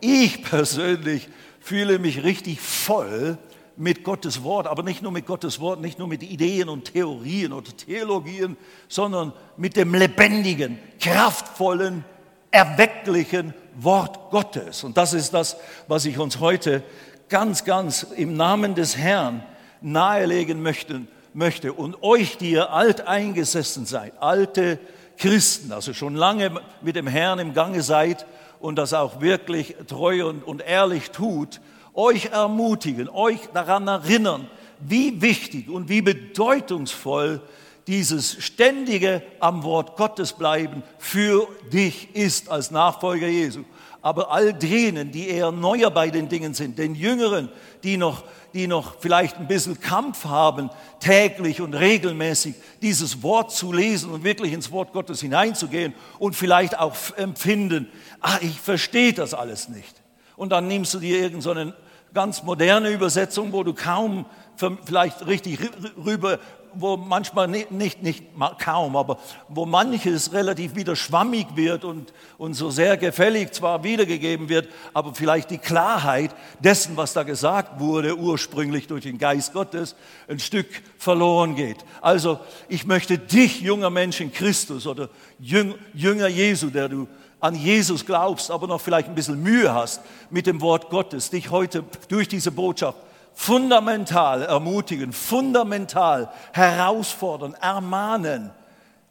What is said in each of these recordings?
Ich persönlich fühle mich richtig voll mit Gottes Wort, aber nicht nur mit Gottes Wort, nicht nur mit Ideen und Theorien oder Theologien, sondern mit dem lebendigen, kraftvollen, erwecklichen Wort Gottes. Und das ist das, was ich uns heute ganz, ganz im Namen des Herrn nahelegen möchte, möchte. Und euch, die ihr alt eingesessen seid, alte Christen, also schon lange mit dem Herrn im Gange seid und das auch wirklich treu und, und ehrlich tut, euch ermutigen, euch daran erinnern, wie wichtig und wie bedeutungsvoll dieses ständige am Wort Gottes bleiben für dich ist als Nachfolger Jesu. Aber all denen, die eher neuer bei den Dingen sind, den Jüngeren, die noch, die noch vielleicht ein bisschen Kampf haben, täglich und regelmäßig dieses Wort zu lesen und wirklich ins Wort Gottes hineinzugehen und vielleicht auch empfinden, ah, ich verstehe das alles nicht. Und dann nimmst du dir irgendeinen so ganz moderne Übersetzung, wo du kaum vielleicht richtig rüber, wo manchmal nicht, nicht, nicht kaum, aber wo manches relativ wieder schwammig wird und, und so sehr gefällig zwar wiedergegeben wird, aber vielleicht die Klarheit dessen, was da gesagt wurde, ursprünglich durch den Geist Gottes, ein Stück verloren geht. Also ich möchte dich, junger Mensch in Christus oder Jünger Jesu, der du an Jesus glaubst, aber noch vielleicht ein bisschen Mühe hast mit dem Wort Gottes, dich heute durch diese Botschaft fundamental ermutigen, fundamental herausfordern, ermahnen,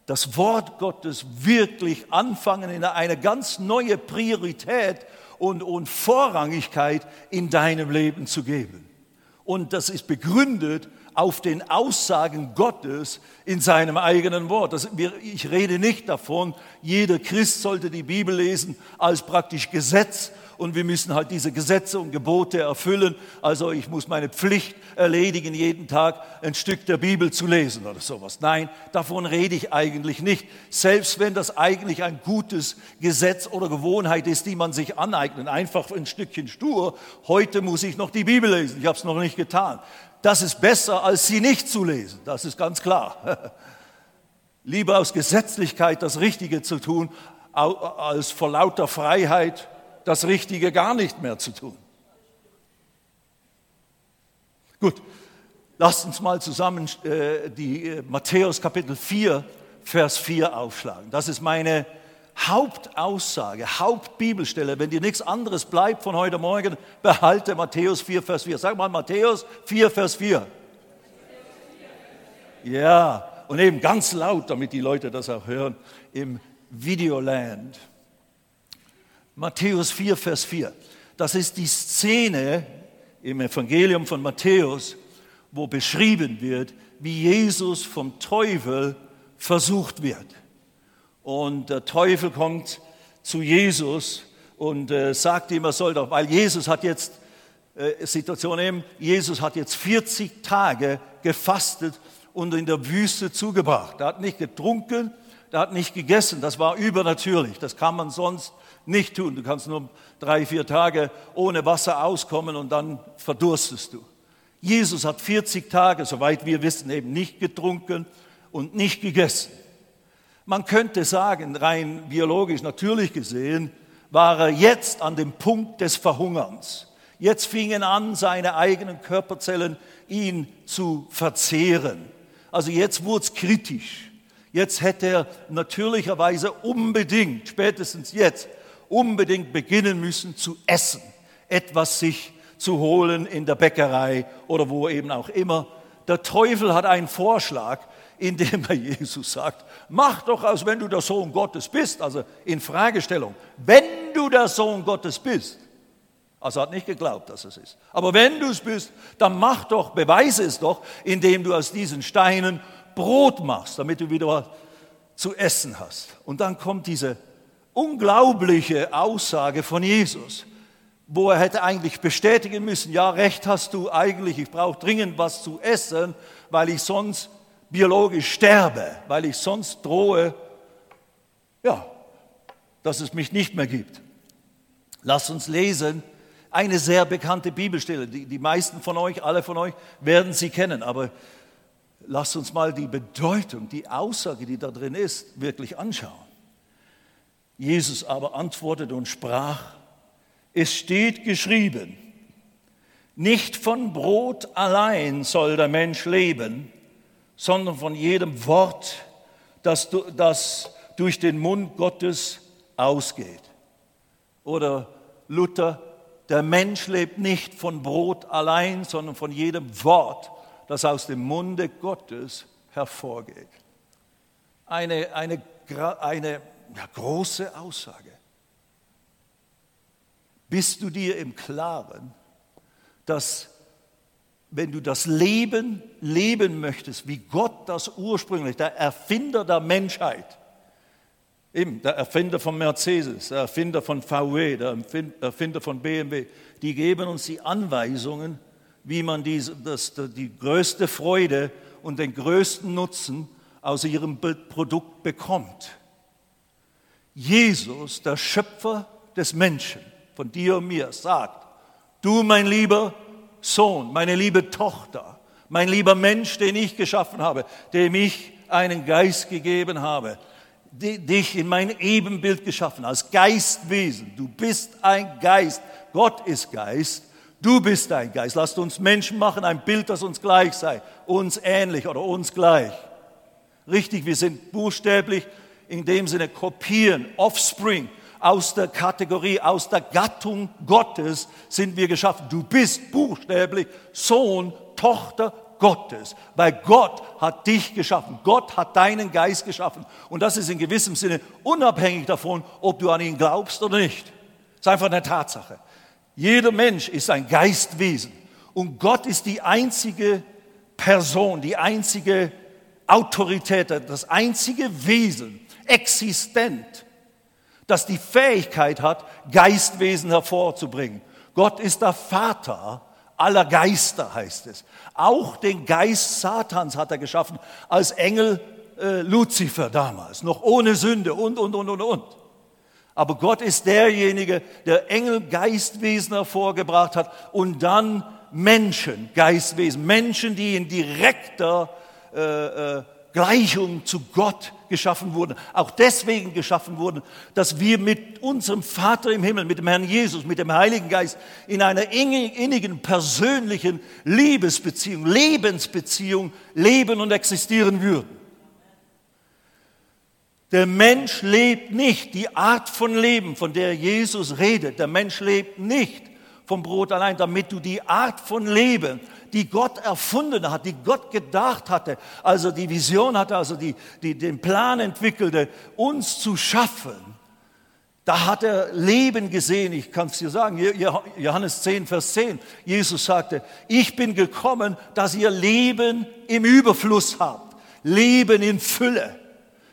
das Wort Gottes wirklich anfangen in eine ganz neue Priorität und, und Vorrangigkeit in deinem Leben zu geben. Und das ist begründet auf den Aussagen Gottes in seinem eigenen Wort. Das, ich rede nicht davon, jeder Christ sollte die Bibel lesen als praktisch Gesetz und wir müssen halt diese Gesetze und Gebote erfüllen. Also ich muss meine Pflicht erledigen, jeden Tag ein Stück der Bibel zu lesen oder sowas. Nein, davon rede ich eigentlich nicht. Selbst wenn das eigentlich ein gutes Gesetz oder Gewohnheit ist, die man sich aneignet, einfach ein Stückchen stur. Heute muss ich noch die Bibel lesen. Ich habe es noch nicht getan das ist besser, als sie nicht zu lesen. Das ist ganz klar. Lieber aus Gesetzlichkeit das Richtige zu tun, als vor lauter Freiheit das Richtige gar nicht mehr zu tun. Gut, lasst uns mal zusammen äh, die äh, Matthäus Kapitel 4, Vers 4 aufschlagen. Das ist meine Hauptaussage, Hauptbibelstelle, wenn dir nichts anderes bleibt von heute Morgen, behalte Matthäus 4, Vers 4. Sag mal Matthäus 4, Vers 4. Ja, und eben ganz laut, damit die Leute das auch hören, im Videoland. Matthäus 4, Vers 4. Das ist die Szene im Evangelium von Matthäus, wo beschrieben wird, wie Jesus vom Teufel versucht wird. Und der Teufel kommt zu Jesus und äh, sagt ihm, er soll doch, weil Jesus hat jetzt, äh, Situation eben, Jesus hat jetzt 40 Tage gefastet und in der Wüste zugebracht. Er hat nicht getrunken, er hat nicht gegessen, das war übernatürlich, das kann man sonst nicht tun. Du kannst nur drei, vier Tage ohne Wasser auskommen und dann verdurstest du. Jesus hat 40 Tage, soweit wir wissen, eben nicht getrunken und nicht gegessen. Man könnte sagen, rein biologisch natürlich gesehen, war er jetzt an dem Punkt des Verhungerns. Jetzt fingen an, seine eigenen Körperzellen ihn zu verzehren. Also jetzt wurde es kritisch. Jetzt hätte er natürlicherweise unbedingt, spätestens jetzt, unbedingt beginnen müssen zu essen, etwas sich zu holen in der Bäckerei oder wo eben auch immer. Der Teufel hat einen Vorschlag, indem er Jesus sagt, mach doch, als wenn du der Sohn Gottes bist, also in Fragestellung, wenn du der Sohn Gottes bist. Also hat nicht geglaubt, dass es ist. Aber wenn du es bist, dann mach doch, beweise es doch, indem du aus diesen Steinen Brot machst, damit du wieder zu essen hast. Und dann kommt diese unglaubliche Aussage von Jesus, wo er hätte eigentlich bestätigen müssen, ja, recht hast du eigentlich, ich brauche dringend was zu essen, weil ich sonst biologisch sterbe, weil ich sonst drohe, ja, dass es mich nicht mehr gibt. Lasst uns lesen eine sehr bekannte Bibelstelle. Die, die meisten von euch, alle von euch werden sie kennen, aber lasst uns mal die Bedeutung, die Aussage, die da drin ist, wirklich anschauen. Jesus aber antwortete und sprach, Es steht geschrieben, nicht von Brot allein soll der Mensch leben, sondern von jedem Wort, das, das durch den Mund Gottes ausgeht. Oder Luther, der Mensch lebt nicht von Brot allein, sondern von jedem Wort, das aus dem Munde Gottes hervorgeht. Eine, eine, eine ja, große Aussage. Bist du dir im Klaren, dass wenn du das Leben leben möchtest, wie Gott das ursprünglich, der Erfinder der Menschheit, eben der Erfinder von Mercedes, der Erfinder von VW, der Erfinder von BMW, die geben uns die Anweisungen, wie man diese, das, die größte Freude und den größten Nutzen aus ihrem Produkt bekommt. Jesus, der Schöpfer des Menschen, von dir und mir, sagt, du mein lieber Sohn, meine liebe Tochter, mein lieber Mensch, den ich geschaffen habe, dem ich einen Geist gegeben habe, dich in mein Ebenbild geschaffen, als Geistwesen. Du bist ein Geist. Gott ist Geist. Du bist ein Geist. Lasst uns Menschen machen, ein Bild, das uns gleich sei, uns ähnlich oder uns gleich. Richtig, wir sind buchstäblich in dem Sinne kopieren, Offspring, aus der Kategorie, aus der Gattung Gottes sind wir geschaffen. Du bist buchstäblich Sohn, Tochter Gottes, weil Gott hat dich geschaffen. Gott hat deinen Geist geschaffen. Und das ist in gewissem Sinne unabhängig davon, ob du an ihn glaubst oder nicht. Das ist einfach eine Tatsache. Jeder Mensch ist ein Geistwesen. Und Gott ist die einzige Person, die einzige Autorität, das einzige Wesen, existent, das die Fähigkeit hat, Geistwesen hervorzubringen. Gott ist der Vater aller Geister, heißt es. Auch den Geist Satans hat er geschaffen als Engel äh, Luzifer damals, noch ohne Sünde und, und, und, und, und. Aber Gott ist derjenige, der Engel Geistwesen hervorgebracht hat und dann Menschen, Geistwesen, Menschen, die in direkter äh, äh, Gleichung zu Gott geschaffen wurden, auch deswegen geschaffen wurden, dass wir mit unserem Vater im Himmel, mit dem Herrn Jesus, mit dem Heiligen Geist in einer innigen, persönlichen Liebesbeziehung, Lebensbeziehung leben und existieren würden. Der Mensch lebt nicht die Art von Leben, von der Jesus redet. Der Mensch lebt nicht vom Brot allein, damit du die Art von Leben, die Gott erfunden hat, die Gott gedacht hatte, also die Vision hatte, also die, die den Plan entwickelte, uns zu schaffen. Da hat er Leben gesehen, ich kann es dir sagen, Johannes 10, Vers 10. Jesus sagte, ich bin gekommen, dass ihr Leben im Überfluss habt, Leben in Fülle.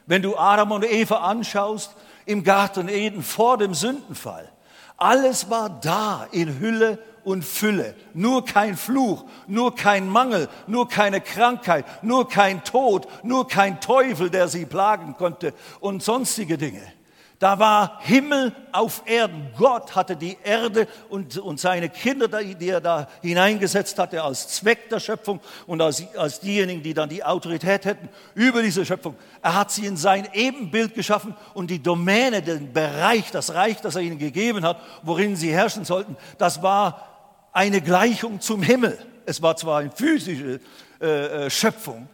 Wenn du Adam und Eva anschaust, im Garten Eden vor dem Sündenfall, alles war da in Hülle und Fülle. Nur kein Fluch, nur kein Mangel, nur keine Krankheit, nur kein Tod, nur kein Teufel, der sie plagen konnte und sonstige Dinge. Da war Himmel auf Erden. Gott hatte die Erde und, und seine Kinder, die er da hineingesetzt hatte, als Zweck der Schöpfung und als, als diejenigen, die dann die Autorität hätten über diese Schöpfung. Er hat sie in sein Ebenbild geschaffen und die Domäne, den Bereich, das Reich, das er ihnen gegeben hat, worin sie herrschen sollten, das war eine Gleichung zum Himmel. Es war zwar eine physische äh, äh, Schöpfung,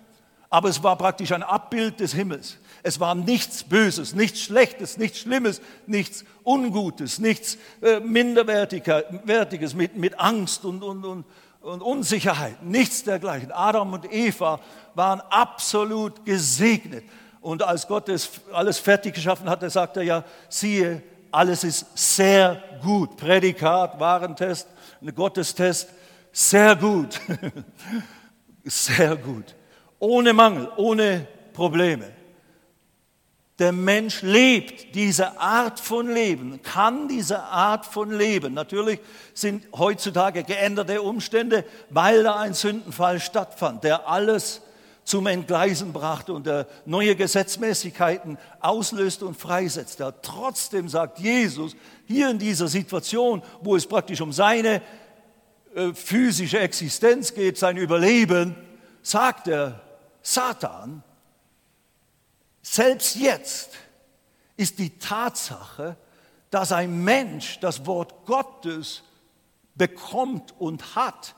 aber es war praktisch ein Abbild des Himmels. Es war nichts Böses, nichts Schlechtes, nichts Schlimmes, nichts Ungutes, nichts äh, Minderwertiges mit, mit Angst und, und, und, und Unsicherheit, nichts dergleichen. Adam und Eva waren absolut gesegnet. Und als Gott es alles fertig geschaffen hatte, sagte er ja, siehe, alles ist sehr gut. Prädikat, Warentest, ein Gottestest, sehr gut. sehr gut. Ohne Mangel, ohne Probleme. Der Mensch lebt diese Art von Leben, kann diese Art von Leben. Natürlich sind heutzutage geänderte Umstände, weil da ein Sündenfall stattfand, der alles zum Entgleisen brachte und der neue Gesetzmäßigkeiten auslöste und freisetzte. Trotzdem sagt Jesus hier in dieser Situation, wo es praktisch um seine äh, physische Existenz geht, sein Überleben, sagt er, Satan, selbst jetzt ist die Tatsache, dass ein Mensch das Wort Gottes bekommt und hat,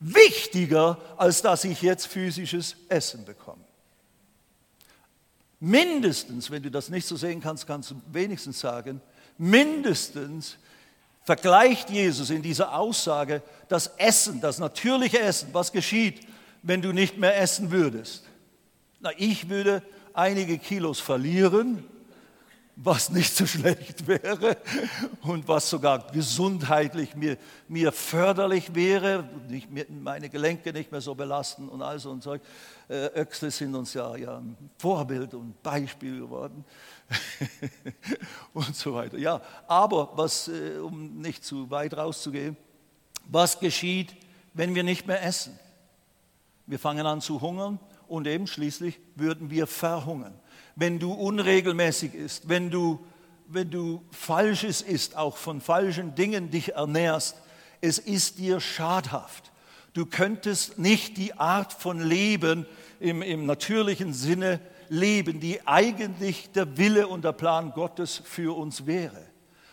wichtiger, als dass ich jetzt physisches Essen bekomme. Mindestens, wenn du das nicht so sehen kannst, kannst du wenigstens sagen, mindestens vergleicht Jesus in dieser Aussage das Essen, das natürliche Essen, was geschieht, wenn du nicht mehr essen würdest. Na, ich würde einige Kilos verlieren, was nicht so schlecht wäre und was sogar gesundheitlich mir, mir förderlich wäre, nicht meine Gelenke nicht mehr so belasten und all so und Zeug. Äh, Öxle sind uns ja, ja Vorbild und Beispiel geworden und so weiter. Ja, aber was, äh, um nicht zu weit rauszugehen, was geschieht, wenn wir nicht mehr essen? Wir fangen an zu hungern und eben schließlich würden wir verhungern wenn du unregelmäßig isst, wenn du, wenn du Falsches isst, auch von falschen Dingen dich ernährst, es ist dir schadhaft. Du könntest nicht die Art von Leben im, im natürlichen Sinne leben, die eigentlich der Wille und der Plan Gottes für uns wäre.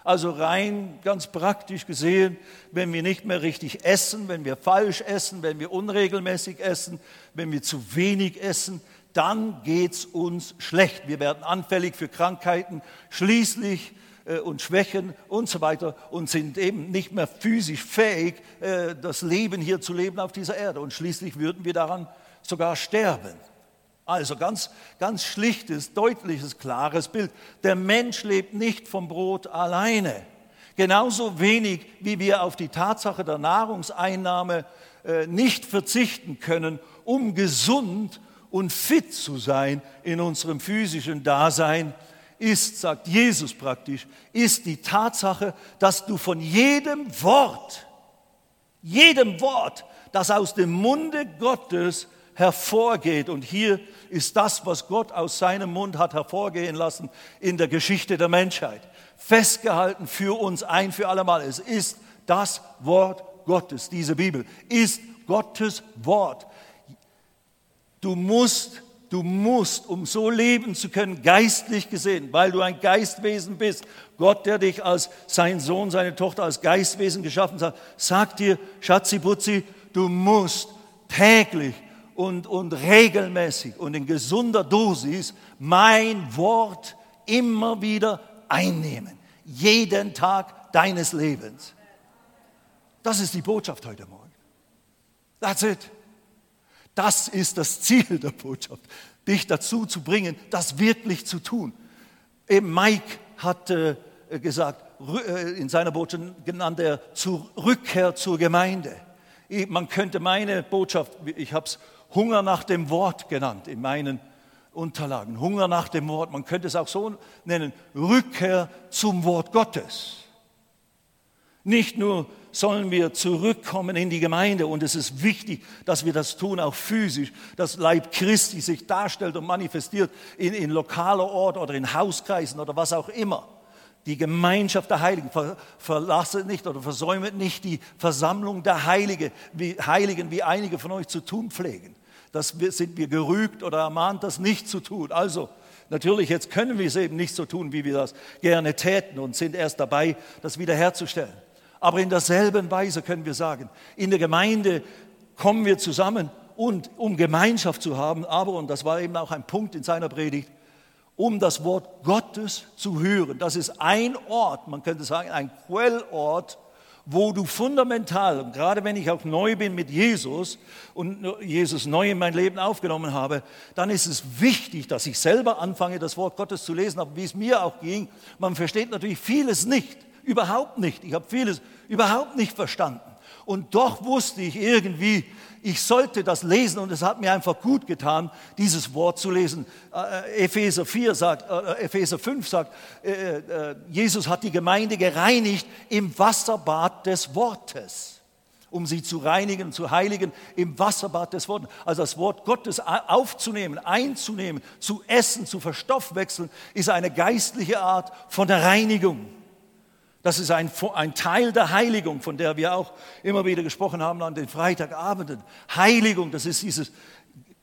Also rein ganz praktisch gesehen, wenn wir nicht mehr richtig essen, wenn wir falsch essen, wenn wir unregelmäßig essen, wenn wir zu wenig essen, dann geht es uns schlecht. Wir werden anfällig für Krankheiten, schließlich äh, und Schwächen und so weiter und sind eben nicht mehr physisch fähig, äh, das Leben hier zu leben auf dieser Erde. Und schließlich würden wir daran sogar sterben. Also ganz, ganz schlichtes, deutliches, klares Bild. Der Mensch lebt nicht vom Brot alleine. Genauso wenig, wie wir auf die Tatsache der Nahrungseinnahme äh, nicht verzichten können, um gesund und fit zu sein in unserem physischen Dasein, ist, sagt Jesus praktisch, ist die Tatsache, dass du von jedem Wort, jedem Wort, das aus dem Munde Gottes hervorgeht, und hier ist das, was Gott aus seinem Mund hat hervorgehen lassen in der Geschichte der Menschheit, festgehalten für uns ein für allemal. Es ist das Wort Gottes, diese Bibel, ist Gottes Wort. Du musst, du musst, um so leben zu können, geistlich gesehen, weil du ein Geistwesen bist. Gott, der dich als sein Sohn, seine Tochter als Geistwesen geschaffen hat, sagt dir, Schatziputzi, du musst täglich und, und regelmäßig und in gesunder Dosis mein Wort immer wieder einnehmen. Jeden Tag deines Lebens. Das ist die Botschaft heute Morgen. That's it. Das ist das Ziel der Botschaft, dich dazu zu bringen, das wirklich zu tun. Eben Mike hat äh, gesagt, äh, in seiner Botschaft genannt er zur Rückkehr zur Gemeinde. Man könnte meine Botschaft, ich habe es Hunger nach dem Wort genannt in meinen Unterlagen. Hunger nach dem Wort, man könnte es auch so nennen, Rückkehr zum Wort Gottes. Nicht nur sollen wir zurückkommen in die Gemeinde. Und es ist wichtig, dass wir das tun, auch physisch, dass Leib Christi sich darstellt und manifestiert in, in lokaler Ort oder in Hauskreisen oder was auch immer. Die Gemeinschaft der Heiligen. Ver, verlasse nicht oder versäume nicht die Versammlung der Heilige, wie, Heiligen, wie einige von euch zu tun pflegen. Das sind wir gerügt oder ermahnt, das nicht zu tun. Also, natürlich, jetzt können wir es eben nicht so tun, wie wir das gerne täten und sind erst dabei, das wiederherzustellen. Aber in derselben Weise können wir sagen, in der Gemeinde kommen wir zusammen und um Gemeinschaft zu haben, aber, und das war eben auch ein Punkt in seiner Predigt, um das Wort Gottes zu hören. Das ist ein Ort, man könnte sagen, ein Quellort, wo du fundamental, und gerade wenn ich auch neu bin mit Jesus und Jesus neu in mein Leben aufgenommen habe, dann ist es wichtig, dass ich selber anfange, das Wort Gottes zu lesen. Aber wie es mir auch ging, man versteht natürlich vieles nicht. Überhaupt nicht. Ich habe vieles überhaupt nicht verstanden. Und doch wusste ich irgendwie, ich sollte das lesen und es hat mir einfach gut getan, dieses Wort zu lesen. Äh, Epheser 4 sagt, äh, Epheser 5 sagt, äh, äh, Jesus hat die Gemeinde gereinigt im Wasserbad des Wortes, um sie zu reinigen, zu heiligen im Wasserbad des Wortes. Also das Wort Gottes aufzunehmen, einzunehmen, zu essen, zu verstoffwechseln, ist eine geistliche Art von der Reinigung. Das ist ein, ein, Teil der Heiligung, von der wir auch immer wieder gesprochen haben an den Freitagabenden. Heiligung, das ist dieses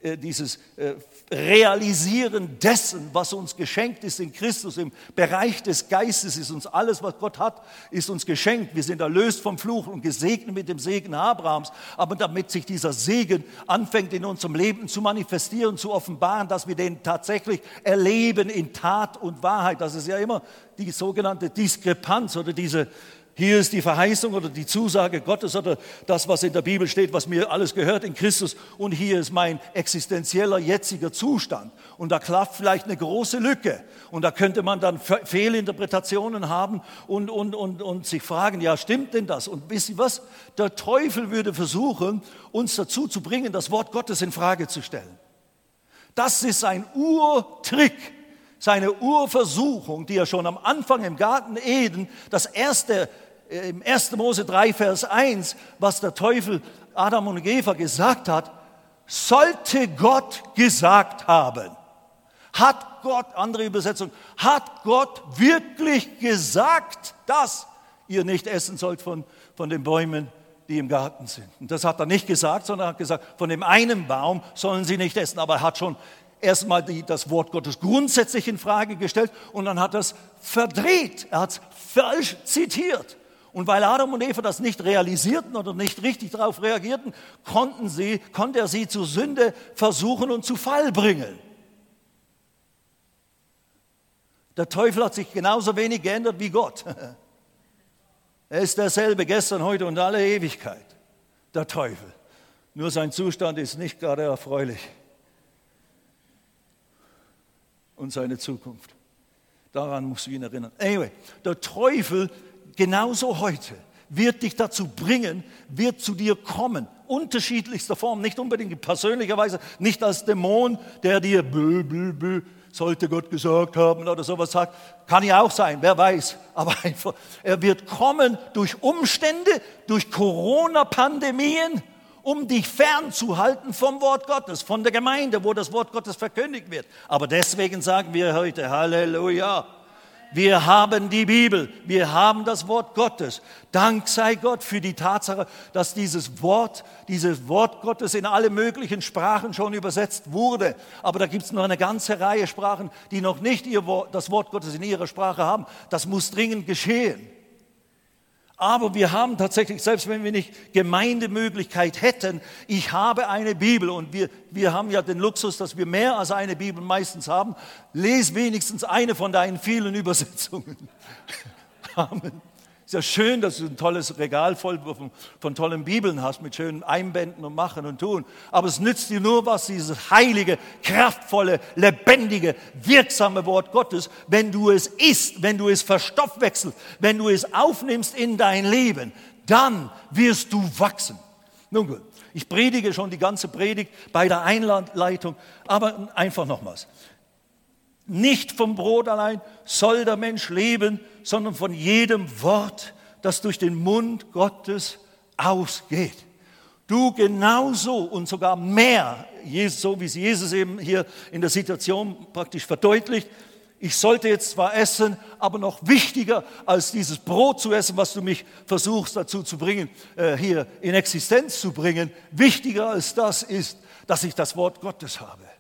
äh, dieses äh, Realisieren dessen, was uns geschenkt ist in Christus, im Bereich des Geistes ist uns alles, was Gott hat, ist uns geschenkt. Wir sind erlöst vom Fluch und gesegnet mit dem Segen Abrahams. Aber damit sich dieser Segen anfängt in unserem Leben zu manifestieren, zu offenbaren, dass wir den tatsächlich erleben in Tat und Wahrheit, das ist ja immer die sogenannte Diskrepanz oder diese hier ist die Verheißung oder die Zusage Gottes oder das, was in der Bibel steht, was mir alles gehört in Christus. Und hier ist mein existenzieller jetziger Zustand. Und da klafft vielleicht eine große Lücke. Und da könnte man dann Fehlinterpretationen haben und, und, und, und sich fragen, ja, stimmt denn das? Und wisst ihr was? Der Teufel würde versuchen, uns dazu zu bringen, das Wort Gottes in Frage zu stellen. Das ist ein Urtrick seine Urversuchung, die er schon am Anfang im Garten Eden, das erste im 1. Mose 3, Vers 1, was der Teufel Adam und Eva gesagt hat, sollte Gott gesagt haben. Hat Gott, andere Übersetzung, hat Gott wirklich gesagt, dass ihr nicht essen sollt von, von den Bäumen, die im Garten sind. Und das hat er nicht gesagt, sondern er hat gesagt, von dem einen Baum sollen sie nicht essen. Aber er hat schon erstmal die, das Wort Gottes grundsätzlich in Frage gestellt und dann hat er es verdreht. Er hat es falsch zitiert. Und weil Adam und Eva das nicht realisierten oder nicht richtig darauf reagierten, konnten sie, konnte er sie zur Sünde versuchen und zu Fall bringen. Der Teufel hat sich genauso wenig geändert wie Gott. Er ist derselbe gestern, heute und alle Ewigkeit. Der Teufel. Nur sein Zustand ist nicht gerade erfreulich. Und seine Zukunft. Daran musst du ihn erinnern. Anyway, der Teufel genauso heute wird dich dazu bringen, wird zu dir kommen, unterschiedlichster Form, nicht unbedingt in persönlicher Weise, nicht als Dämon, der dir bö, bö, bö, sollte Gott gesagt haben oder sowas sagt, kann ja auch sein, wer weiß, aber einfach, er wird kommen durch Umstände, durch Corona-Pandemien, um dich fernzuhalten vom Wort Gottes, von der Gemeinde, wo das Wort Gottes verkündigt wird. Aber deswegen sagen wir heute Halleluja. Wir haben die Bibel, wir haben das Wort Gottes. Dank sei Gott für die Tatsache, dass dieses Wort, dieses Wort Gottes in alle möglichen Sprachen schon übersetzt wurde. Aber da gibt es noch eine ganze Reihe Sprachen, die noch nicht ihr Wort, das Wort Gottes in ihrer Sprache haben. Das muss dringend geschehen. Aber wir haben tatsächlich, selbst wenn wir nicht Gemeindemöglichkeit hätten, ich habe eine Bibel und wir, wir haben ja den Luxus, dass wir mehr als eine Bibel meistens haben. Les wenigstens eine von deinen vielen Übersetzungen. Amen. Ja schön, dass du ein tolles Regal voll von, von, tollen Bibeln hast, mit schönen Einbänden und Machen und Tun. Aber es nützt dir nur was, dieses heilige, kraftvolle, lebendige, wirksame Wort Gottes, wenn du es isst, wenn du es verstoffwechselst, wenn du es aufnimmst in dein Leben. Dann wirst du wachsen. Nun gut, ich predige schon die ganze Predigt bei der Einleitung, aber einfach nochmals. Nicht vom Brot allein soll der Mensch leben, sondern von jedem Wort, das durch den Mund Gottes ausgeht. Du genauso und sogar mehr, so wie es Jesus eben hier in der Situation praktisch verdeutlicht. Ich sollte jetzt zwar essen, aber noch wichtiger als dieses Brot zu essen, was du mich versuchst dazu zu bringen, äh, hier in Existenz zu bringen, wichtiger als das ist, dass ich das Wort Gottes habe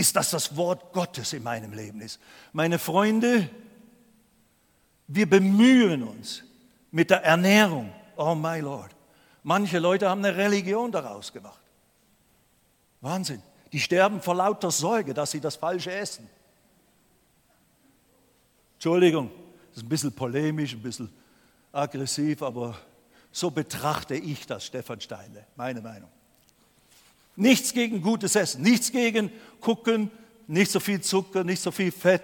ist, dass das Wort Gottes in meinem Leben ist. Meine Freunde, wir bemühen uns mit der Ernährung. Oh my Lord. Manche Leute haben eine Religion daraus gemacht. Wahnsinn. Die sterben vor lauter Sorge, dass sie das Falsche essen. Entschuldigung, das ist ein bisschen polemisch, ein bisschen aggressiv, aber so betrachte ich das, Stefan Steinle, meine Meinung. Nichts gegen gutes Essen, nichts gegen gucken, nicht so viel Zucker, nicht so viel Fett,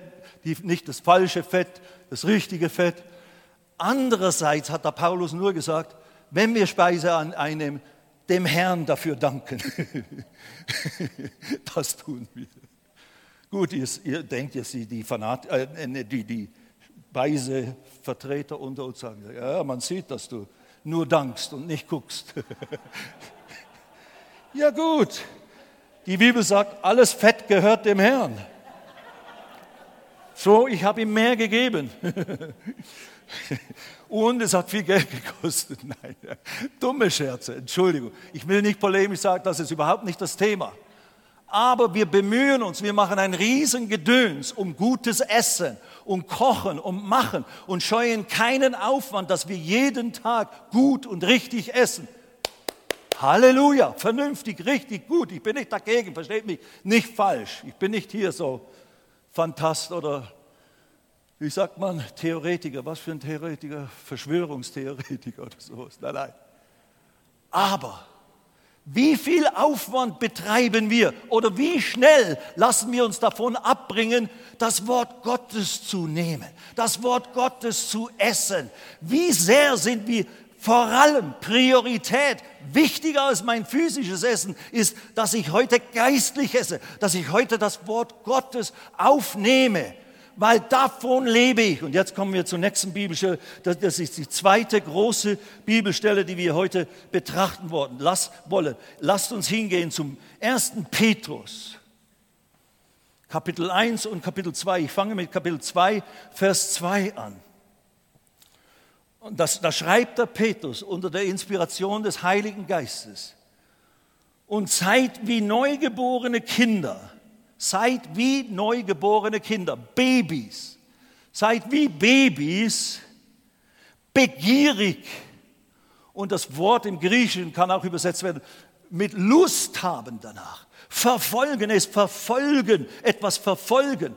nicht das falsche Fett, das richtige Fett. Andererseits hat der Paulus nur gesagt, wenn wir Speise einnehmen, dem Herrn dafür danken. das tun wir. Gut, ihr, ihr denkt jetzt, die, Fanat, äh, die, die Speisevertreter unter uns sagen, ja, man sieht, dass du nur dankst und nicht guckst. Ja gut, die Bibel sagt, alles Fett gehört dem Herrn. So, ich habe ihm mehr gegeben. Und es hat viel Geld gekostet. Nein, dumme Scherze, Entschuldigung. Ich will nicht polemisch sagen, das ist überhaupt nicht das Thema. Aber wir bemühen uns, wir machen ein Riesengedöns um gutes Essen, um Kochen, um Machen und scheuen keinen Aufwand, dass wir jeden Tag gut und richtig essen. Halleluja, vernünftig, richtig, gut. Ich bin nicht dagegen, versteht mich nicht falsch. Ich bin nicht hier so Fantast oder, wie sagt man, Theoretiker. Was für ein Theoretiker? Verschwörungstheoretiker oder sowas. Nein, nein. Aber wie viel Aufwand betreiben wir oder wie schnell lassen wir uns davon abbringen, das Wort Gottes zu nehmen, das Wort Gottes zu essen? Wie sehr sind wir vor allem Priorität, wichtiger als mein physisches Essen, ist, dass ich heute geistlich esse, dass ich heute das Wort Gottes aufnehme weil davon lebe ich. Und jetzt kommen wir zur nächsten Bibelstelle. Das ist die zweite große Bibelstelle, die wir heute betrachten wollen. Lass, wollen. Lasst uns hingehen zum ersten Petrus. Kapitel 1 und Kapitel 2. Ich fange mit Kapitel 2, Vers 2 an. Und das, da schreibt der Petrus unter der Inspiration des Heiligen Geistes. Und seid wie neugeborene Kinder Seid wie neugeborene Kinder, Babys. Seid wie Babys, begierig. Und das Wort im Griechischen kann auch übersetzt werden mit Lust haben danach. Verfolgen es, verfolgen, etwas verfolgen.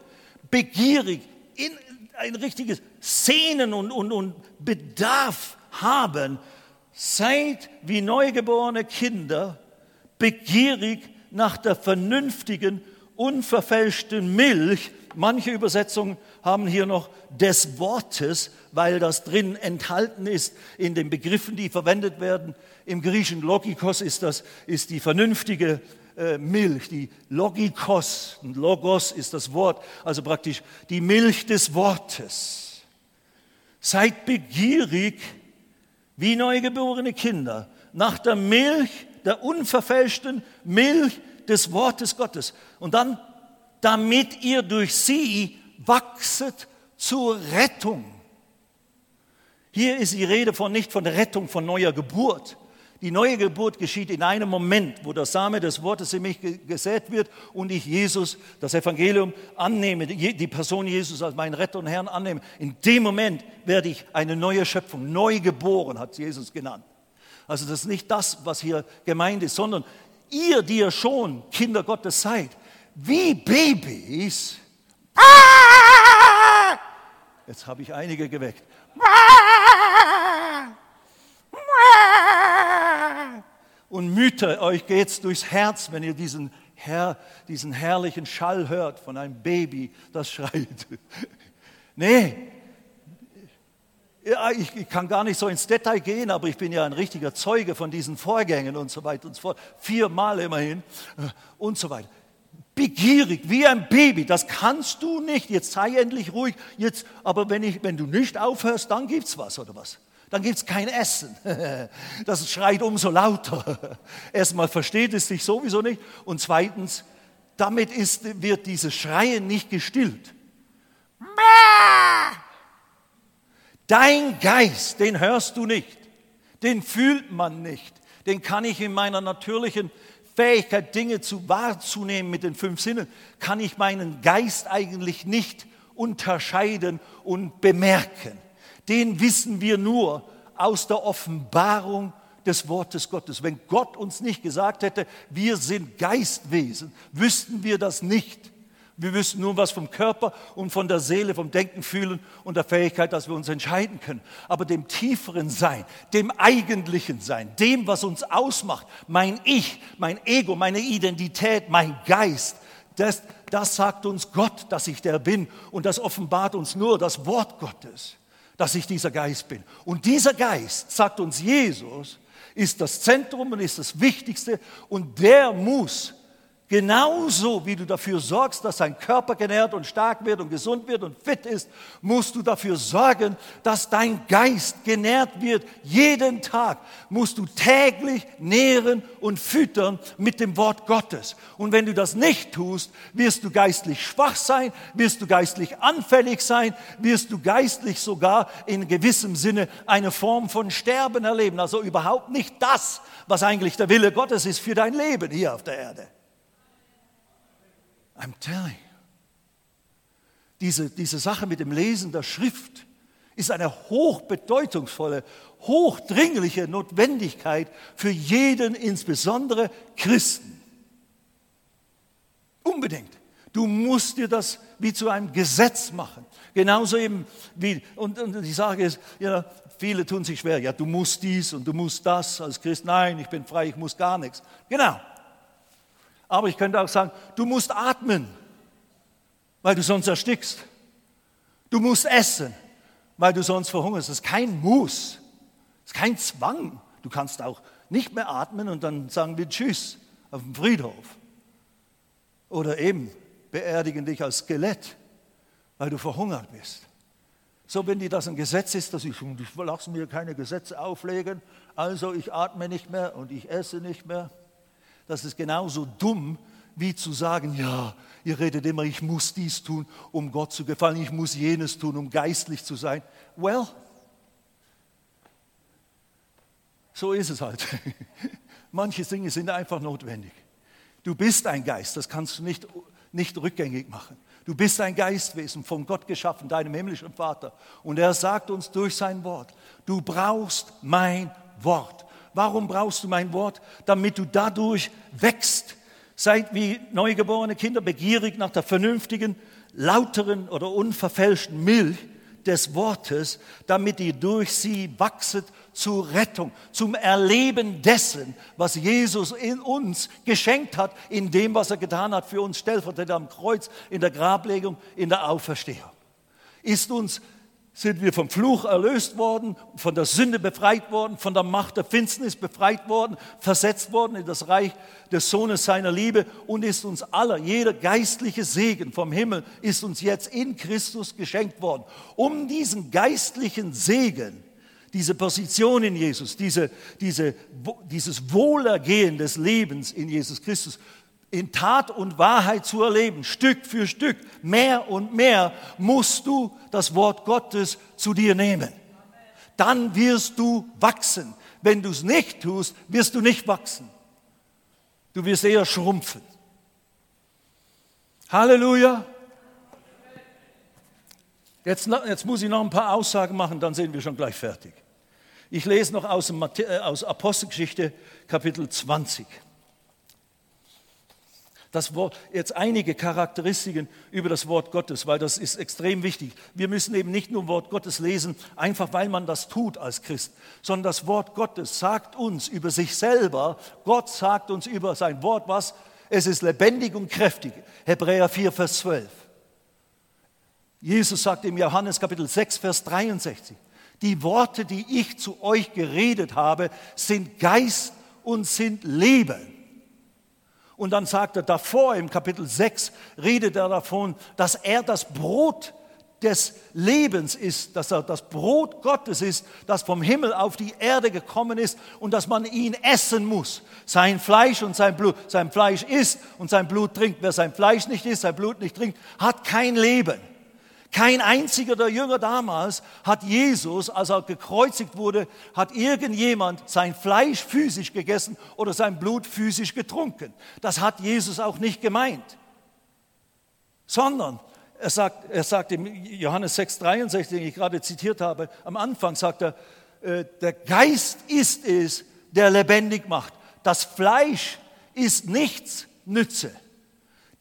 Begierig, in ein richtiges Sehnen und, und, und Bedarf haben. Seid wie neugeborene Kinder, begierig nach der vernünftigen unverfälschten Milch. Manche Übersetzungen haben hier noch des Wortes, weil das drin enthalten ist in den Begriffen, die verwendet werden. Im griechischen Logikos ist das ist die vernünftige äh, Milch, die Logikos. Und Logos ist das Wort, also praktisch die Milch des Wortes. Seid begierig wie neugeborene Kinder nach der Milch, der unverfälschten Milch des Wortes Gottes. Und dann, damit ihr durch sie wachset zur Rettung. Hier ist die Rede von nicht von der Rettung von neuer Geburt. Die neue Geburt geschieht in einem Moment, wo der Same des Wortes in mich gesät wird und ich Jesus, das Evangelium annehme, die Person Jesus als meinen Retter und Herrn annehme. In dem Moment werde ich eine neue Schöpfung, neu geboren, hat Jesus genannt. Also das ist nicht das, was hier gemeint ist, sondern ihr, die ihr schon Kinder Gottes seid, wie Babys, jetzt habe ich einige geweckt, und Mütter, euch geht's durchs Herz, wenn ihr diesen, Herr, diesen herrlichen Schall hört von einem Baby, das schreit. Nee, ja, ich, kann gar nicht so ins Detail gehen, aber ich bin ja ein richtiger Zeuge von diesen Vorgängen und so weiter und so fort. Viermal immerhin äh, und so weiter. Begierig, wie ein Baby, das kannst du nicht. Jetzt sei endlich ruhig. Jetzt, aber wenn, ich, wenn du nicht aufhörst, dann gibt's was oder was? Dann gibt's kein Essen. Das schreit umso lauter. Erstmal versteht es sich sowieso nicht und zweitens, damit ist, wird dieses Schreien nicht gestillt. Dein Geist, den hörst du nicht, den fühlt man nicht, den kann ich in meiner natürlichen Fähigkeit, Dinge zu wahrzunehmen mit den fünf Sinnen, kann ich meinen Geist eigentlich nicht unterscheiden und bemerken. Den wissen wir nur aus der Offenbarung des Wortes Gottes. Wenn Gott uns nicht gesagt hätte, wir sind Geistwesen, wüssten wir das nicht. Wir wissen nur was vom Körper und von der Seele, vom Denken, Fühlen und der Fähigkeit, dass wir uns entscheiden können. Aber dem tieferen Sein, dem eigentlichen Sein, dem, was uns ausmacht, mein Ich, mein Ego, meine Identität, mein Geist, das, das sagt uns Gott, dass ich der bin. Und das offenbart uns nur das Wort Gottes, dass ich dieser Geist bin. Und dieser Geist, sagt uns Jesus, ist das Zentrum und ist das Wichtigste. Und der muss Genauso wie du dafür sorgst, dass dein Körper genährt und stark wird und gesund wird und fit ist, musst du dafür sorgen, dass dein Geist genährt wird. Jeden Tag musst du täglich nähren und füttern mit dem Wort Gottes. Und wenn du das nicht tust, wirst du geistlich schwach sein, wirst du geistlich anfällig sein, wirst du geistlich sogar in gewissem Sinne eine Form von Sterben erleben. Also überhaupt nicht das, was eigentlich der Wille Gottes ist für dein Leben hier auf der Erde. I'm telling you. Diese, diese Sache mit dem Lesen der Schrift ist eine hochbedeutungsvolle, hochdringliche Notwendigkeit für jeden, insbesondere Christen. Unbedingt. Du musst dir das wie zu einem Gesetz machen. Genauso eben wie, und, und die Sage ist, ja, viele tun sich schwer, ja, du musst dies und du musst das als Christ. Nein, ich bin frei, ich muss gar nichts. Genau. Aber ich könnte auch sagen, du musst atmen, weil du sonst erstickst. Du musst essen, weil du sonst verhungerst. Das ist kein Muss, das ist kein Zwang. Du kannst auch nicht mehr atmen und dann sagen wir Tschüss auf dem Friedhof. Oder eben beerdigen dich als Skelett, weil du verhungert bist. So, wenn dir das ein Gesetz ist, dass ich, ich lasse mir keine Gesetze auflegen, also ich atme nicht mehr und ich esse nicht mehr, das ist genauso dumm, wie zu sagen, ja, ihr redet immer, ich muss dies tun, um Gott zu gefallen, ich muss jenes tun, um geistlich zu sein. Well, so ist es halt. Manche Dinge sind einfach notwendig. Du bist ein Geist, das kannst du nicht, nicht rückgängig machen. Du bist ein Geistwesen, von Gott geschaffen, deinem himmlischen Vater. Und er sagt uns durch sein Wort, du brauchst mein Wort. Warum brauchst du mein Wort? Damit du dadurch wächst. Seid wie neugeborene Kinder begierig nach der vernünftigen, lauteren oder unverfälschten Milch des Wortes, damit ihr durch sie wachset zur Rettung, zum Erleben dessen, was Jesus in uns geschenkt hat, in dem, was er getan hat für uns stellvertretend am Kreuz, in der Grablegung, in der Auferstehung. Ist uns sind wir vom Fluch erlöst worden, von der Sünde befreit worden, von der Macht der Finsternis befreit worden, versetzt worden in das Reich des Sohnes seiner Liebe und ist uns aller, jeder geistliche Segen vom Himmel ist uns jetzt in Christus geschenkt worden. Um diesen geistlichen Segen, diese Position in Jesus, diese, diese, dieses Wohlergehen des Lebens in Jesus Christus in Tat und Wahrheit zu erleben, Stück für Stück, mehr und mehr, musst du das Wort Gottes zu dir nehmen. Dann wirst du wachsen. Wenn du es nicht tust, wirst du nicht wachsen. Du wirst eher schrumpfen. Halleluja. Jetzt, jetzt muss ich noch ein paar Aussagen machen, dann sind wir schon gleich fertig. Ich lese noch aus, äh, aus Apostelgeschichte Kapitel 20 das Wort, jetzt einige Charakteristiken über das Wort Gottes, weil das ist extrem wichtig. Wir müssen eben nicht nur Wort Gottes lesen, einfach weil man das tut als Christ, sondern das Wort Gottes sagt uns über sich selber, Gott sagt uns über sein Wort was? Es ist lebendig und kräftig. Hebräer 4, Vers 12. Jesus sagt im Johannes Kapitel 6, Vers 63, die Worte, die ich zu euch geredet habe, sind Geist und sind Leben. Und dann sagt er davor im Kapitel 6, redet er davon, dass er das Brot des Lebens ist, dass er das Brot Gottes ist, das vom Himmel auf die Erde gekommen ist und dass man ihn essen muss. Sein Fleisch und sein Blut. Sein Fleisch isst und sein Blut trinkt. Wer sein Fleisch nicht isst, sein Blut nicht trinkt, hat kein Leben. Kein einziger der Jünger damals hat Jesus, als er gekreuzigt wurde, hat irgendjemand sein Fleisch physisch gegessen oder sein Blut physisch getrunken. Das hat Jesus auch nicht gemeint. Sondern er sagt, er sagt im Johannes 6,63, den ich gerade zitiert habe, am Anfang sagt er, äh, der Geist ist es, der lebendig macht. Das Fleisch ist nichts Nütze.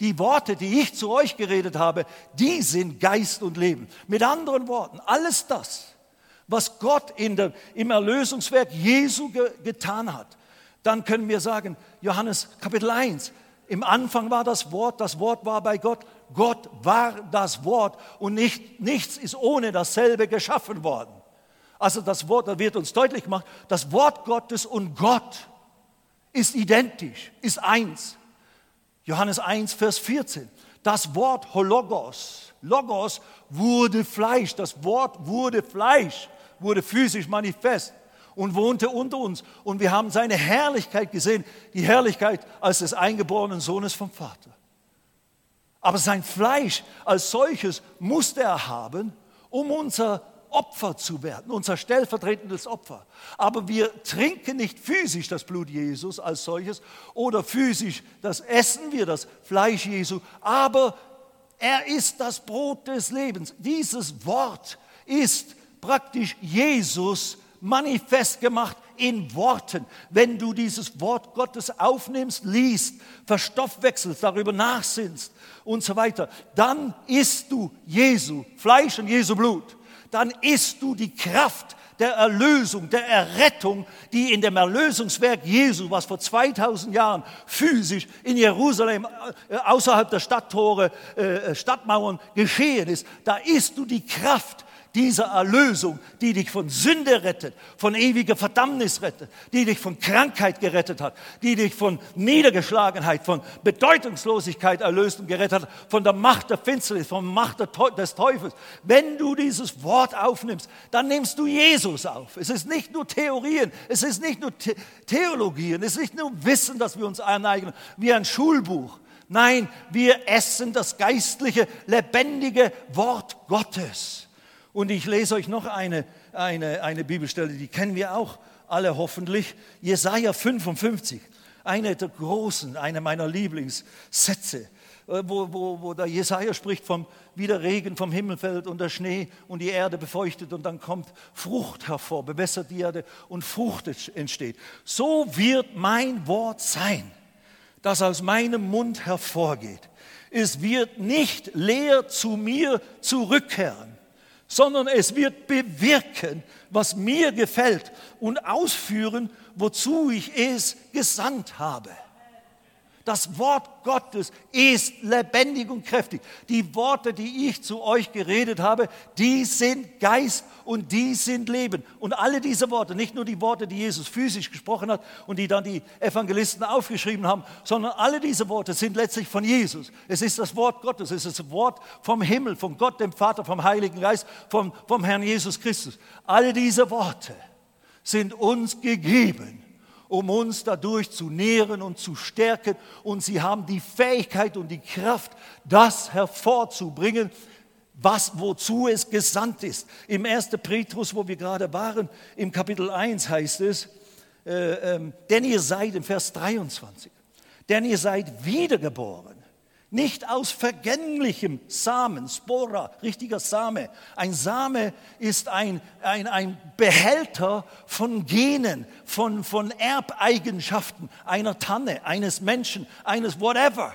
Die Worte, die ich zu euch geredet habe, die sind Geist und Leben. Mit anderen Worten, alles das, was Gott der, im Erlösungswerk Jesu ge, getan hat, dann können wir sagen, Johannes Kapitel 1, im Anfang war das Wort, das Wort war bei Gott, Gott war das Wort und nicht, nichts ist ohne dasselbe geschaffen worden. Also das Wort, da wird uns deutlich gemacht, das Wort Gottes und Gott ist identisch, ist eins. Johannes 1, Vers 14. Das Wort Hologos, Logos wurde Fleisch. Das Wort wurde Fleisch, wurde physisch manifest und wohnte unter uns. Und wir haben seine Herrlichkeit gesehen, die Herrlichkeit als des eingeborenen Sohnes vom Vater. Aber sein Fleisch als solches musste er haben, um unser Opfer zu werden, unser stellvertretendes Opfer. Aber wir trinken nicht physisch das Blut Jesus als solches oder physisch das essen wir das Fleisch Jesu, aber er ist das Brot des Lebens. Dieses Wort ist praktisch Jesus manifest gemacht in Worten. Wenn du dieses Wort Gottes aufnimmst, liest, verstoffwechselst, darüber nachsinnst und so weiter, dann isst du Jesu Fleisch und Jesu Blut. Dann isst du die Kraft der Erlösung, der Errettung, die in dem Erlösungswerk Jesu, was vor 2000 Jahren physisch in Jerusalem äh, außerhalb der Stadttore, äh, Stadtmauern geschehen ist, da isst du die Kraft dieser Erlösung, die dich von Sünde rettet, von ewiger Verdammnis rettet, die dich von Krankheit gerettet hat, die dich von Niedergeschlagenheit, von Bedeutungslosigkeit erlöst und gerettet hat, von der Macht der Finsternis, von der Macht des Teufels. Wenn du dieses Wort aufnimmst, dann nimmst du Jesus auf. Es ist nicht nur Theorien, es ist nicht nur The Theologien, es ist nicht nur Wissen, das wir uns aneignen, wie ein Schulbuch. Nein, wir essen das geistliche, lebendige Wort Gottes. Und ich lese euch noch eine, eine, eine Bibelstelle, die kennen wir auch alle hoffentlich. Jesaja 55, eine der großen, eine meiner Lieblingssätze, äh, wo, wo, wo der Jesaja spricht vom, wie der Regen vom Himmel fällt und der Schnee und die Erde befeuchtet und dann kommt Frucht hervor, bewässert die Erde und Frucht entsteht. So wird mein Wort sein, das aus meinem Mund hervorgeht. Es wird nicht leer zu mir zurückkehren, sondern es wird bewirken, was mir gefällt und ausführen, wozu ich es gesandt habe. Das Wort Gottes ist lebendig und kräftig. Die Worte, die ich zu euch geredet habe, die sind Geist und die sind Leben. Und alle diese Worte, nicht nur die Worte, die Jesus physisch gesprochen hat und die dann die Evangelisten aufgeschrieben haben, sondern alle diese Worte sind letztlich von Jesus. Es ist das Wort Gottes, es ist das Wort vom Himmel, von Gott, dem Vater, vom Heiligen Geist, vom, vom Herrn Jesus Christus. Alle diese Worte sind uns gegeben um uns dadurch zu nähren und zu stärken. Und sie haben die Fähigkeit und die Kraft, das hervorzubringen, was, wozu es gesandt ist. Im 1. Petrus, wo wir gerade waren, im Kapitel 1 heißt es, äh, äh, denn ihr seid, im Vers 23, denn ihr seid wiedergeboren nicht aus vergänglichem Samen, Spora, richtiger Same. Ein Same ist ein, ein, ein Behälter von Genen, von, von Erbeigenschaften einer Tanne, eines Menschen, eines whatever.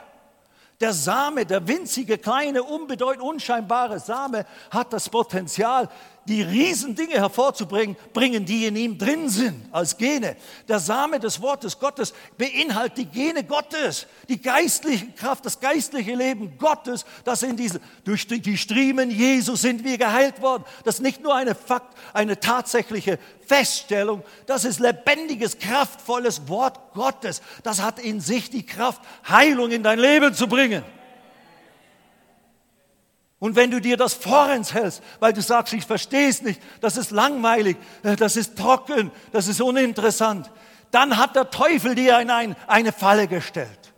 Der Same, der winzige, kleine, unbedeutend, unscheinbare Same hat das Potenzial, die Riesendinge hervorzubringen, bringen, die in ihm drin sind, als Gene. Der Same des Wortes Gottes beinhaltet die Gene Gottes, die geistliche Kraft, das geistliche Leben Gottes, das in diese, durch die Striemen Jesu sind wir geheilt worden. Das ist nicht nur eine Fakt, eine tatsächliche Feststellung, das ist lebendiges, kraftvolles Wort Gottes. Das hat in sich die Kraft, Heilung in dein Leben zu bringen. Und wenn du dir das vorens hältst, weil du sagst, ich verstehe es nicht, das ist langweilig, äh, das ist trocken, das ist uninteressant, dann hat der Teufel dir in eine Falle gestellt.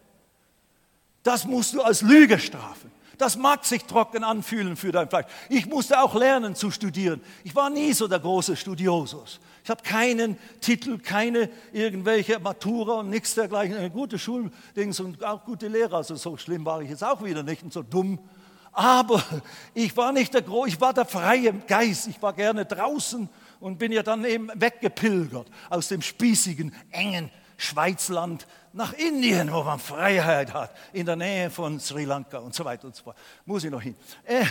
Das musst du als Lüge strafen. Das mag sich trocken anfühlen für dein Fleisch. Ich musste auch lernen zu studieren. Ich war nie so der große Studiosus. Ich habe keinen Titel, keine irgendwelche Matura und nichts dergleichen. Eine gute Schuldings und auch gute Lehrer. Also so schlimm war ich jetzt auch wieder nicht und so dumm. Aber ich war nicht der Gro ich war der freie Geist. Ich war gerne draußen und bin ja dann eben weggepilgert aus dem spießigen, engen Schweizland nach Indien, wo man Freiheit hat, in der Nähe von Sri Lanka und so weiter und so fort. Muss ich noch hin. Äh,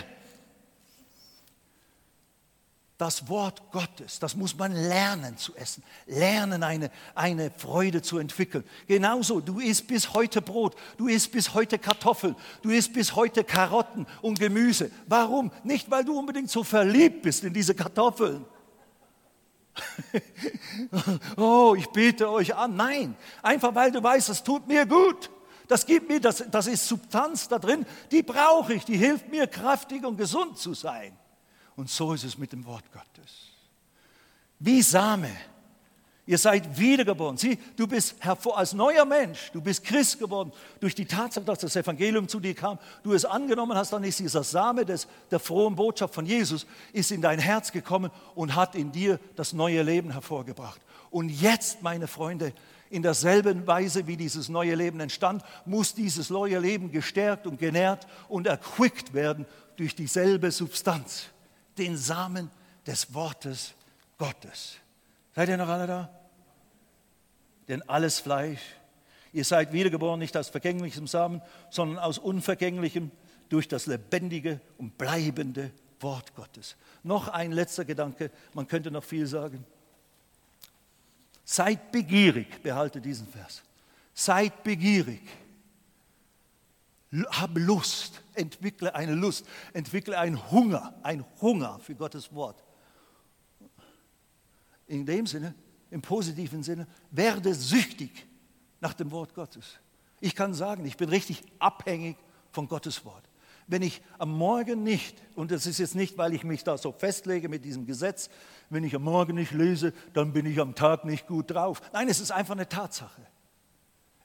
das Wort Gottes, das muss man lernen zu essen, lernen eine, eine Freude zu entwickeln. Genauso, du isst bis heute Brot, du isst bis heute Kartoffeln, du isst bis heute Karotten und Gemüse. Warum? Nicht, weil du unbedingt so verliebt bist in diese Kartoffeln. oh, ich bete euch an. Nein, einfach weil du weißt, es tut mir gut. Das gibt mir, das, das ist Substanz da drin, die brauche ich, die hilft mir, kraftig und gesund zu sein. Und so ist es mit dem Wort Gottes. Wie Same Ihr seid wiedergeboren. Sieh, du bist hervor als neuer Mensch. Du bist Christ geworden durch die Tatsache, dass das Evangelium zu dir kam. Du es angenommen hast, dann ist dieser Same des, der frohen Botschaft von Jesus ist in dein Herz gekommen und hat in dir das neue Leben hervorgebracht. Und jetzt, meine Freunde, in derselben Weise, wie dieses neue Leben entstand, muss dieses neue Leben gestärkt und genährt und erquickt werden durch dieselbe Substanz, den Samen des Wortes Gottes. Seid ihr noch alle da? Denn alles Fleisch, ihr seid wiedergeboren nicht aus vergänglichem Samen, sondern aus unvergänglichem durch das lebendige und bleibende Wort Gottes. Noch ein letzter Gedanke, man könnte noch viel sagen. Seid begierig, behalte diesen Vers. Seid begierig. Hab Lust, entwickle eine Lust, entwickle einen Hunger, ein Hunger für Gottes Wort in dem Sinne, im positiven Sinne, werde süchtig nach dem Wort Gottes. Ich kann sagen, ich bin richtig abhängig von Gottes Wort. Wenn ich am Morgen nicht, und das ist jetzt nicht, weil ich mich da so festlege mit diesem Gesetz, wenn ich am Morgen nicht lese, dann bin ich am Tag nicht gut drauf. Nein, es ist einfach eine Tatsache.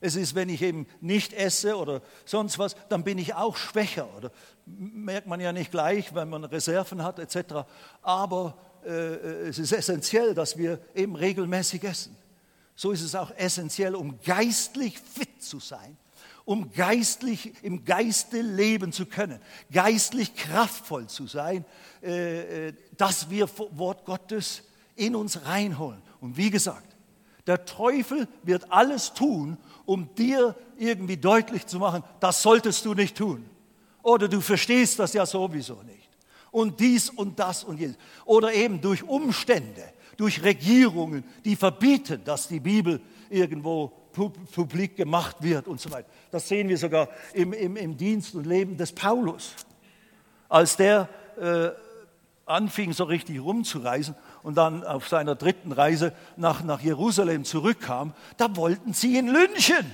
Es ist, wenn ich eben nicht esse oder sonst was, dann bin ich auch schwächer. Oder merkt man ja nicht gleich, wenn man Reserven hat etc. Aber äh, äh, es ist essentiell, dass wir eben regelmäßig essen. So ist es auch essentiell, um geistlich fit zu sein, um geistlich im Geiste leben zu können, geistlich kraftvoll zu sein, äh, dass wir Wort Gottes in uns reinholen. Und wie gesagt, der Teufel wird alles tun, um dir irgendwie deutlich zu machen, das solltest du nicht tun. Oder du verstehst das ja sowieso nicht und dies und das und jenes. Oder eben durch Umstände, durch Regierungen, die verbieten, dass die Bibel irgendwo publik gemacht wird und so weiter. Das sehen wir sogar im, im, im Dienst und Leben des Paulus. Als der äh, anfing, so richtig rumzureisen und dann auf seiner dritten Reise nach, nach Jerusalem zurückkam, da wollten sie ihn lynchen.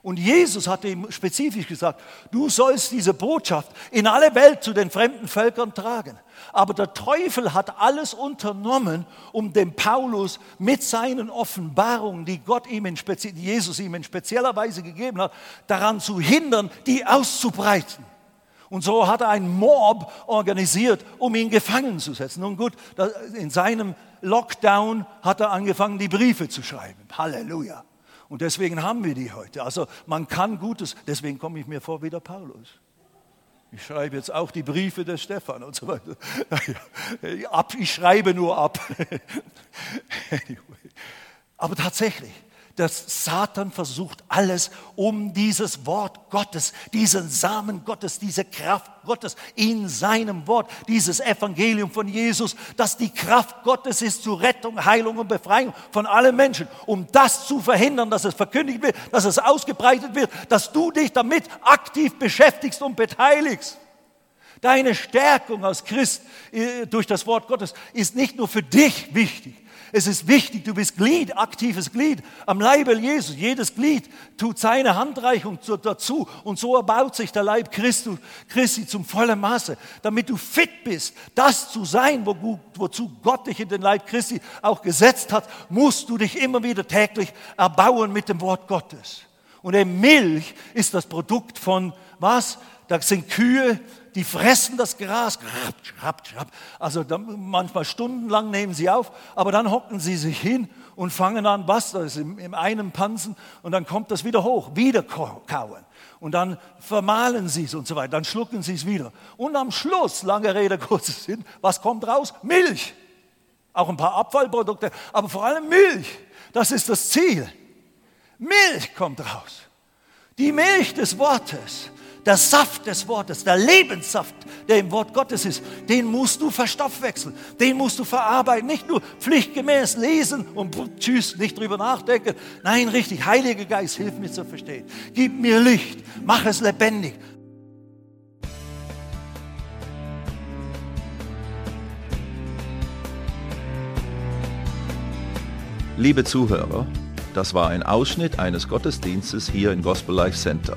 Und Jesus hatte ihm spezifisch gesagt, du sollst diese Botschaft in alle Welt zu den fremden Völkern tragen. Aber der Teufel hat alles unternommen, um dem Paulus mit seinen Offenbarungen, die Gott ihm in Jesus ihm in spezieller Weise gegeben hat, daran zu hindern, die auszubreiten. Und so hat er einen Mob organisiert, um ihn gefangen zu setzen. Nun gut, in seinem Lockdown hat er angefangen, die Briefe zu schreiben. Halleluja. Und deswegen haben wir die heute. Also man kann Gutes, deswegen komme ich mir vor wie der Paulus. Ich schreibe jetzt auch die Briefe des Stefan und so weiter. Ich schreibe nur ab. Aber tatsächlich, dass Satan versucht alles, um dieses Wort Gottes, diesen Samen Gottes, diese Kraft Gottes in seinem Wort, dieses Evangelium von Jesus, dass die Kraft Gottes ist zur Rettung, Heilung und Befreiung von allen Menschen, um das zu verhindern, dass es verkündigt wird, dass es ausgebreitet wird, dass du dich damit aktiv beschäftigst und beteiligst. Deine Stärkung als Christ äh, durch das Wort Gottes ist nicht nur für dich wichtig, es ist wichtig, du bist Glied, aktives Glied am Leibe Jesus. Jedes Glied tut seine Handreichung dazu und so erbaut sich der Leib Christus, Christi zum vollen Maße, damit du fit bist, das zu sein, wo, wozu Gott dich in den Leib Christi auch gesetzt hat, musst du dich immer wieder täglich erbauen mit dem Wort Gottes. Und der Milch ist das Produkt von was? Da sind Kühe, die fressen das Gras. Also manchmal stundenlang nehmen sie auf, aber dann hocken sie sich hin und fangen an, was, das ist im, einen Pansen und dann kommt das wieder hoch, wieder kauen. Und dann vermahlen sie es und so weiter, dann schlucken sie es wieder. Und am Schluss, lange Rede, kurzer Sinn, was kommt raus? Milch. Auch ein paar Abfallprodukte, aber vor allem Milch. Das ist das Ziel. Milch kommt raus. Die Milch des Wortes der Saft des Wortes, der Lebenssaft, der im Wort Gottes ist, den musst du verstoffwechseln, den musst du verarbeiten. Nicht nur pflichtgemäß lesen und tschüss, nicht drüber nachdenken. Nein, richtig, Heiliger Geist, hilf mir zu verstehen. Gib mir Licht, mach es lebendig. Liebe Zuhörer, das war ein Ausschnitt eines Gottesdienstes hier im Gospel Life Center.